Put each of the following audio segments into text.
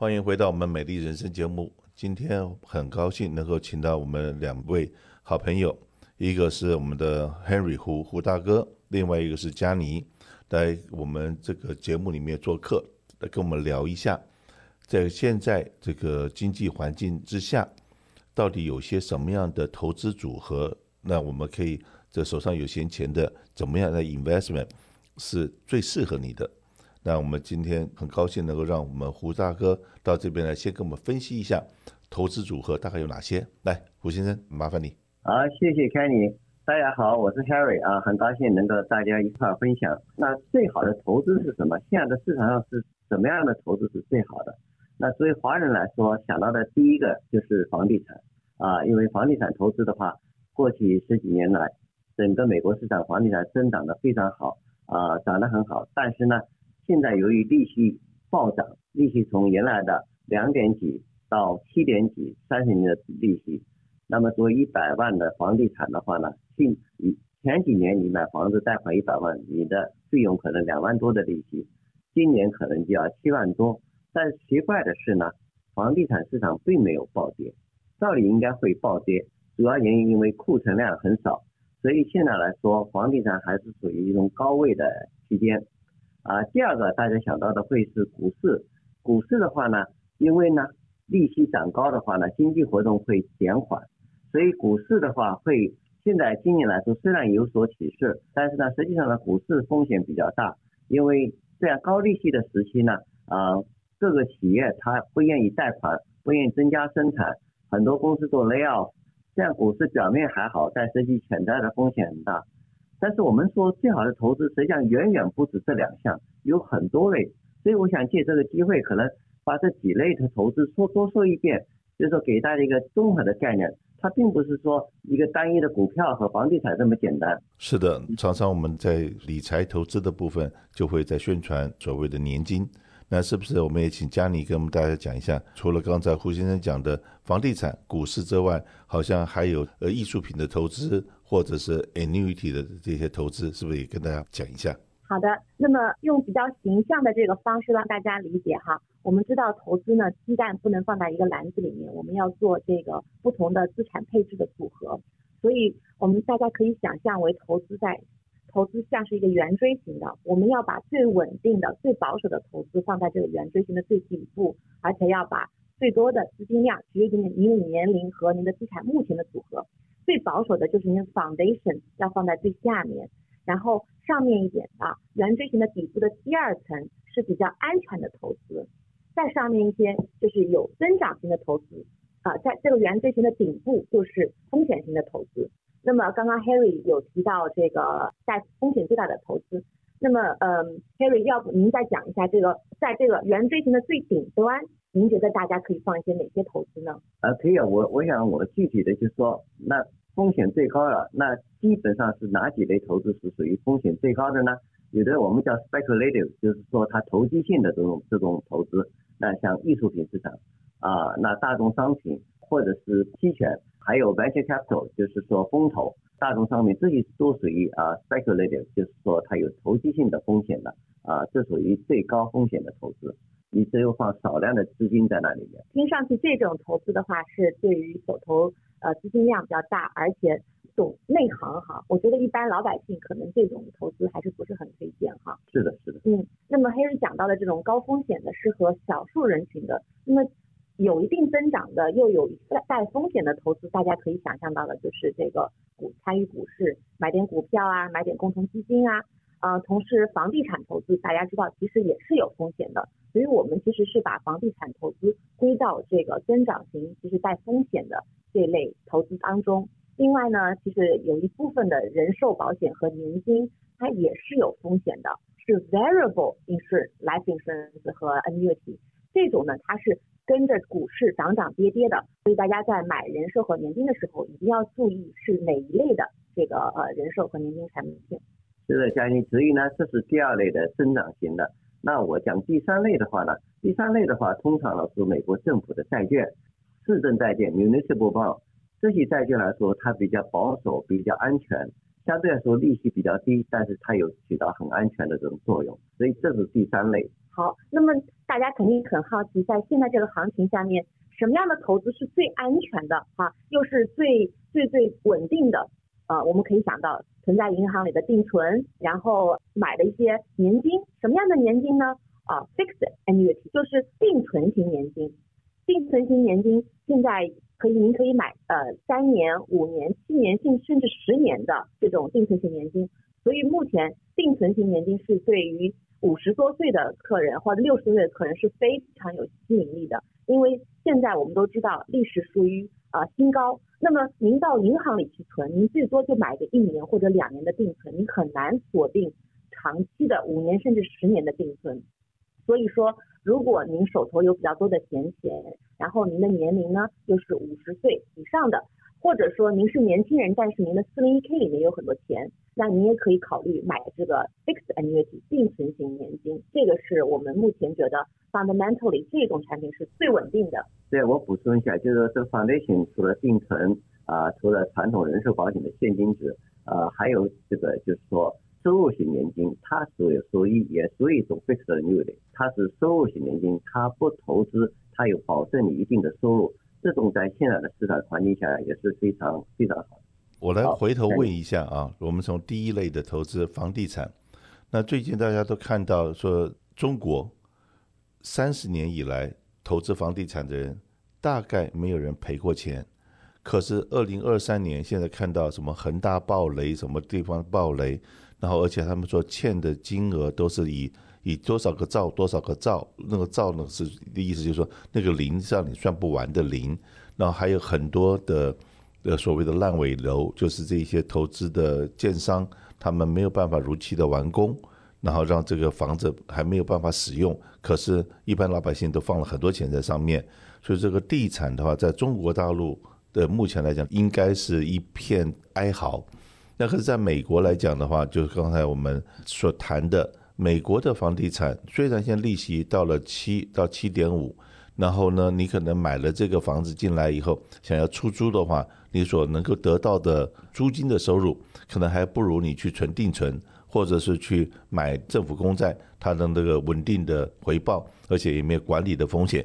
欢迎回到我们美丽人生节目。今天很高兴能够请到我们两位好朋友，一个是我们的 Henry 胡胡大哥，另外一个是佳妮，来我们这个节目里面做客，来跟我们聊一下，在现在这个经济环境之下，到底有些什么样的投资组合，那我们可以这手上有闲钱的，怎么样的 investment 是最适合你的？那我们今天很高兴能够让我们胡大哥到这边来，先跟我们分析一下投资组合大概有哪些。来，胡先生，麻烦你。好，谢谢 Kenny。大家好，我是 Harry 啊，很高兴能够大家一块分享。那最好的投资是什么？现在的市场上是什么样的投资是最好的？那作为华人来说，想到的第一个就是房地产啊，因为房地产投资的话，过去十几年来，整个美国市场房地产增长得非常好啊，涨得很好，但是呢。现在由于利息暴涨，利息从原来的两点几到七点几，三十年的利息，那么作为一百万的房地产的话呢，近前几年你买房子贷款一百万，你的费用可能两万多的利息，今年可能就要七万多。但奇怪的是呢，房地产市场并没有暴跌，照理应该会暴跌，主要原因因为库存量很少，所以现在来说，房地产还是属于一种高位的期间。啊，第二个大家想到的会是股市，股市的话呢，因为呢利息涨高的话呢，经济活动会减缓，所以股市的话会现在今年来说虽然有所起色，但是呢实际上呢股市风险比较大，因为这样高利息的时期呢，啊各个企业它不愿意贷款，不愿意增加生产，很多公司做 layoff，这样股市表面还好，但实际潜在的风险很大。但是我们说最好的投资实际上远远不止这两项，有很多类，所以我想借这个机会，可能把这几类的投资说多说一遍，就是说给大家一个综合的概念，它并不是说一个单一的股票和房地产这么简单。是的，常常我们在理财投资的部分就会在宣传所谓的年金，那是不是我们也请佳妮跟我们大家讲一下，除了刚才胡先生讲的房地产、股市之外，好像还有呃艺术品的投资。或者是 annuity 的这些投资，是不是也跟大家讲一下？好的，那么用比较形象的这个方式让大家理解哈。我们知道投资呢，鸡蛋不能放在一个篮子里面，我们要做这个不同的资产配置的组合。所以，我们大家可以想象为投资在投资像是一个圆锥形的，我们要把最稳定的、最保守的投资放在这个圆锥形的最底部，而且要把最多的资金量取决于您的年龄和您的资产目前的组合。最保守的就是您的 foundation 要放在最下面，然后上面一点啊，圆锥形的底部的第二层是比较安全的投资，再上面一些就是有增长型的投资啊，在这个圆锥形的顶部就是风险型的投资。那么刚刚 Harry 有提到这个在风险最大的投资，那么嗯，Harry 要不您再讲一下这个在这个圆锥形的最顶端，您觉得大家可以放一些哪些投资呢？啊，可以啊，我我想我具体的就说那。风险最高了，那基本上是哪几类投资是属于风险最高的呢？有的我们叫 speculative，就是说它投机性的这种这种投资，那像艺术品市场啊，那大宗商品或者是期权，还有 venture capital，就是说风投，大众商品这些都属于啊 speculative，就是说它有投机性的风险的啊，这属于最高风险的投资，你只有放少量的资金在那里面。听上去这种投资的话是对于手头。呃，资金量比较大，而且懂内行哈，我觉得一般老百姓可能这种投资还是不是很推荐哈。是的，是的。嗯，那么 Harry 讲到的这种高风险的，适合少数人群的，那么有一定增长的，又有带带风险的投资，大家可以想象到的就是这个股参与股市，买点股票啊，买点共同基金啊。啊、呃，同时房地产投资，大家知道其实也是有风险的，所以我们其实是把房地产投资归到这个增长型，其实带风险的这类投资当中。另外呢，其实有一部分的人寿保险和年金，它也是有风险的，是 variable insurance、life insurance 和 annuity 这种呢，它是跟着股市涨涨跌跌的，所以大家在买人寿和年金的时候，一定要注意是哪一类的这个呃人寿和年金产品。是的，佳妮，至于呢，这是第二类的增长型的。那我讲第三类的话呢，第三类的话，通常呢是美国政府的债券、市政债券 （municipal bond）。这些债券来说，它比较保守，比较安全，相对来说利息比较低，但是它有起到很安全的这种作用。所以这是第三类。好，那么大家肯定很好奇，在现在这个行情下面，什么样的投资是最安全的哈，又是最最最稳定的？啊，我们可以想到存在银行里的定存，然后买的一些年金，什么样的年金呢？啊，fixed annuity 就是定存型年金。定存型年金现在可以，您可以买呃三年、五年、七年甚甚至十年的这种定存型年金。所以目前定存型年金是对于五十多岁的客人或者六十岁的客人是非常有吸引力的，因为现在我们都知道历史属于啊新高，那么您到银行里去存，您最多就买个一年或者两年的定存，你很难锁定长期的五年甚至十年的定存。所以说，如果您手头有比较多的闲钱，然后您的年龄呢又是五十岁以上的。或者说您是年轻人，但是您的四零一 K 里面有很多钱，那您也可以考虑买这个 fixed annuity 定存型年金，这个是我们目前觉得 fundamentally 这种产品是最稳定的。对，我补充一下，就是说这 foundation 除了定存啊、除了传统人寿保险的现金值，呃，还有这个就是说收入型年金，它所有收益也属于一种 fixed annuity，它是收入型年金，它不投资，它有保证你一定的收入。这种在现在的市场环境下也是非常非常好。我来回头问一下啊，我们从第一类的投资房地产，那最近大家都看到说，中国三十年以来投资房地产的人大概没有人赔过钱，可是二零二三年现在看到什么恒大暴雷，什么地方暴雷，然后而且他们说欠的金额都是以。以多少个兆多少个兆，那个兆呢是的意思就是说那个零是让你算不完的零，然后还有很多的的所谓的烂尾楼，就是这些投资的建商他们没有办法如期的完工，然后让这个房子还没有办法使用，可是一般老百姓都放了很多钱在上面，所以这个地产的话，在中国大陆的目前来讲，应该是一片哀嚎。那可是在美国来讲的话，就是刚才我们所谈的。美国的房地产虽然现在利息到了七到七点五，然后呢，你可能买了这个房子进来以后，想要出租的话，你所能够得到的租金的收入，可能还不如你去存定存，或者是去买政府公债，它的那个稳定的回报，而且也没有管理的风险。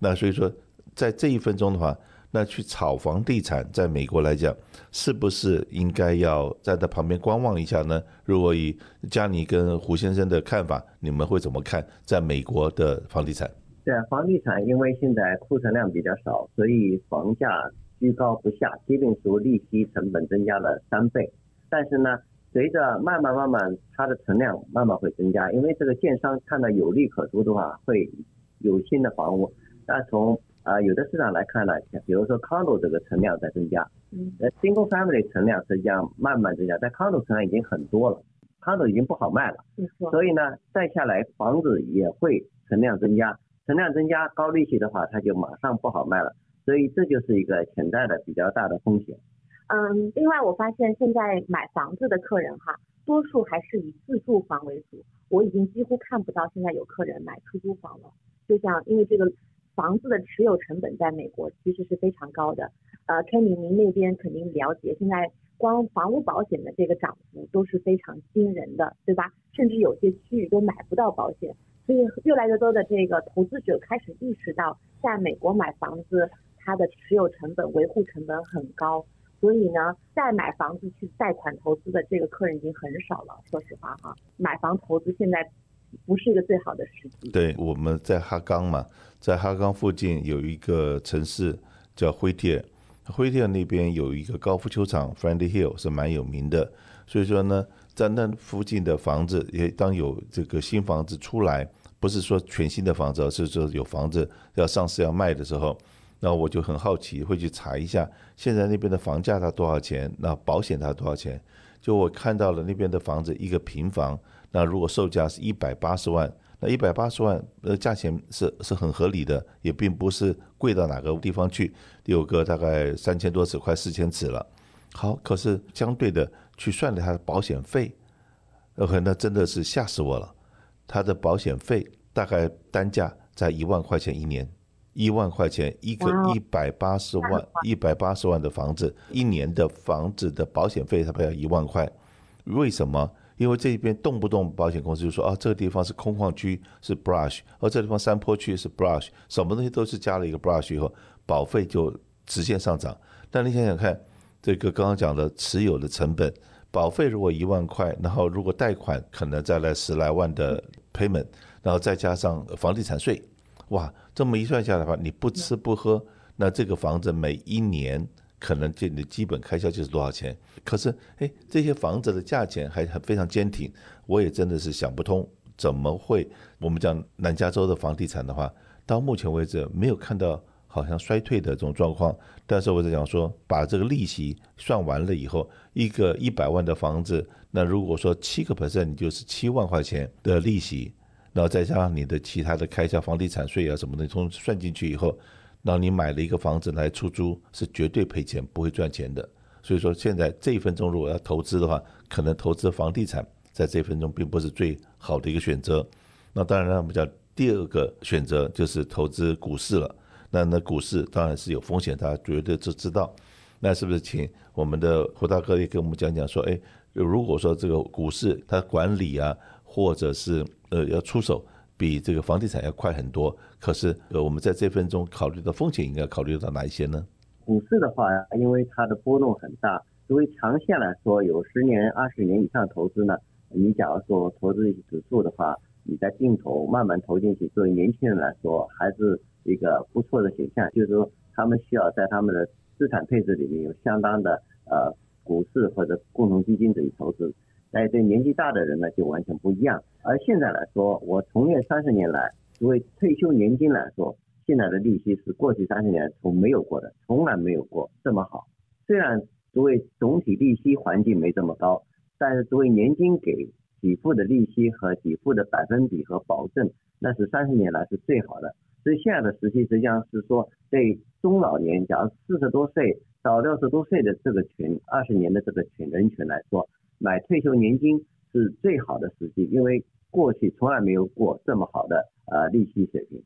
那所以说，在这一分钟的话。那去炒房地产，在美国来讲，是不是应该要站在旁边观望一下呢？如果以佳妮跟胡先生的看法，你们会怎么看在美国的房地产？对，房地产因为现在库存量比较少，所以房价居高不下，即便说利息成本增加了三倍，但是呢，随着慢慢慢慢它的存量慢慢会增加，因为这个建商看到有利可图的话，会有新的房屋。那从啊，有的市场来看呢，比如说 condo 这个存量在增加，嗯，呃，single family 存量实际上慢慢增加，但 condo 存量已经很多了，condo 已经不好卖了，没错，所以呢，再下来房子也会存量增加，存量增加，高利息的话，它就马上不好卖了，所以这就是一个潜在的比较大的风险。嗯，另外我发现现在买房子的客人哈，多数还是以自住房为主，我已经几乎看不到现在有客人买出租房了，就像因为这个。房子的持有成本在美国其实是非常高的，呃，Kenny，您那边肯定了解，现在光房屋保险的这个涨幅都是非常惊人的，对吧？甚至有些区域都买不到保险，所以越来越多的这个投资者开始意识到，在美国买房子，它的持有成本、维护成本很高，所以呢，再买房子去贷款投资的这个客人已经很少了。说实话哈，买房投资现在。不是一个最好的时机。对，我们在哈冈嘛，在哈冈附近有一个城市叫灰铁，灰铁那边有一个高尔夫球场，Friendly Hill 是蛮有名的。所以说呢，在那附近的房子，也当有这个新房子出来，不是说全新的房子，而是说有房子要上市要卖的时候，那我就很好奇，会去查一下现在那边的房价它多少钱，那保险它多少钱？就我看到了那边的房子一个平房。那如果售价是一百八十万，那一百八十万呃价钱是是很合理的，也并不是贵到哪个地方去，有个大概三千多尺，快四千尺了。好，可是相对的去算了它的保险费，OK，那真的是吓死我了。它的保险费大概单价在一万块钱一年，一万块钱一个一百八十万一百八十万的房子，一年的房子的保险费它不要一万块，为什么？因为这边动不动保险公司就说啊，这个地方是空旷区是 brush，而这地方山坡区是 brush，什么东西都是加了一个 brush 以后，保费就直线上涨。但你想想看，这个刚刚讲的持有的成本，保费如果一万块，然后如果贷款可能再来十来万的 payment，然后再加上房地产税，哇，这么一算下来的话，你不吃不喝，那这个房子每一年。可能就你的基本开销就是多少钱？可是，哎，这些房子的价钱还还非常坚挺，我也真的是想不通，怎么会？我们讲南加州的房地产的话，到目前为止没有看到好像衰退的这种状况。但是我在讲说，把这个利息算完了以后，一个一百万的房子，那如果说七个 percent，你就是七万块钱的利息，然后再加上你的其他的开销，房地产税啊什么的，从算进去以后。那你买了一个房子来出租，是绝对赔钱，不会赚钱的。所以说，现在这一分钟如果要投资的话，可能投资房地产在这一分钟并不是最好的一个选择。那当然呢，我们讲第二个选择就是投资股市了。那那股市当然是有风险，大家绝对都知道。那是不是请我们的胡大哥也给我们讲讲说，哎，如果说这个股市它管理啊，或者是呃要出手。比这个房地产要快很多，可是呃，我们在这分钟考虑的风险应该考虑到哪一些呢？股市的话，因为它的波动很大，作为长线来说，有十年、二十年以上投资呢，你假如说投资一些指数的话，你在定投慢慢投进去，作为年轻人来说，还是一个不错的选项。就是说，他们需要在他们的资产配置里面有相当的呃股市或者共同基金这一投资。但对年纪大的人呢，就完全不一样。而现在来说，我从业三十年来，作为退休年金来说，现在的利息是过去三十年从没有过的，从来没有过这么好。虽然作为总体利息环境没这么高，但是作为年金给给付的利息和给付的百分比和保证，那是三十年来是最好的。所以现在的时期实际上是说，对中老年，假如四十多岁到六十多岁的这个群，二十年的这个群人群来说。买退休年金是最好的时机，因为过去从来没有过这么好的呃利息水平。